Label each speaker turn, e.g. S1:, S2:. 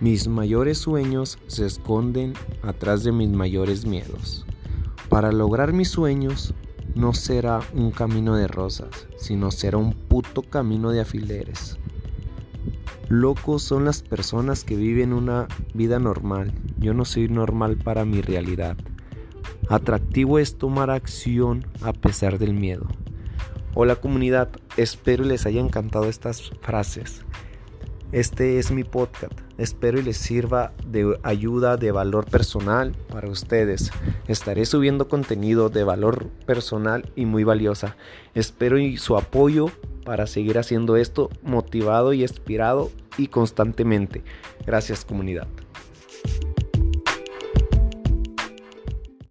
S1: Mis mayores sueños se esconden atrás de mis mayores miedos. Para lograr mis sueños no será un camino de rosas, sino será un puto camino de afileres. Locos son las personas que viven una vida normal. Yo no soy normal para mi realidad. Atractivo es tomar acción a pesar del miedo. Hola comunidad, espero les haya encantado estas frases. Este es mi podcast. Espero y les sirva de ayuda, de valor personal para ustedes. Estaré subiendo contenido de valor personal y muy valiosa. Espero y su apoyo para seguir haciendo esto motivado y inspirado y constantemente. Gracias comunidad.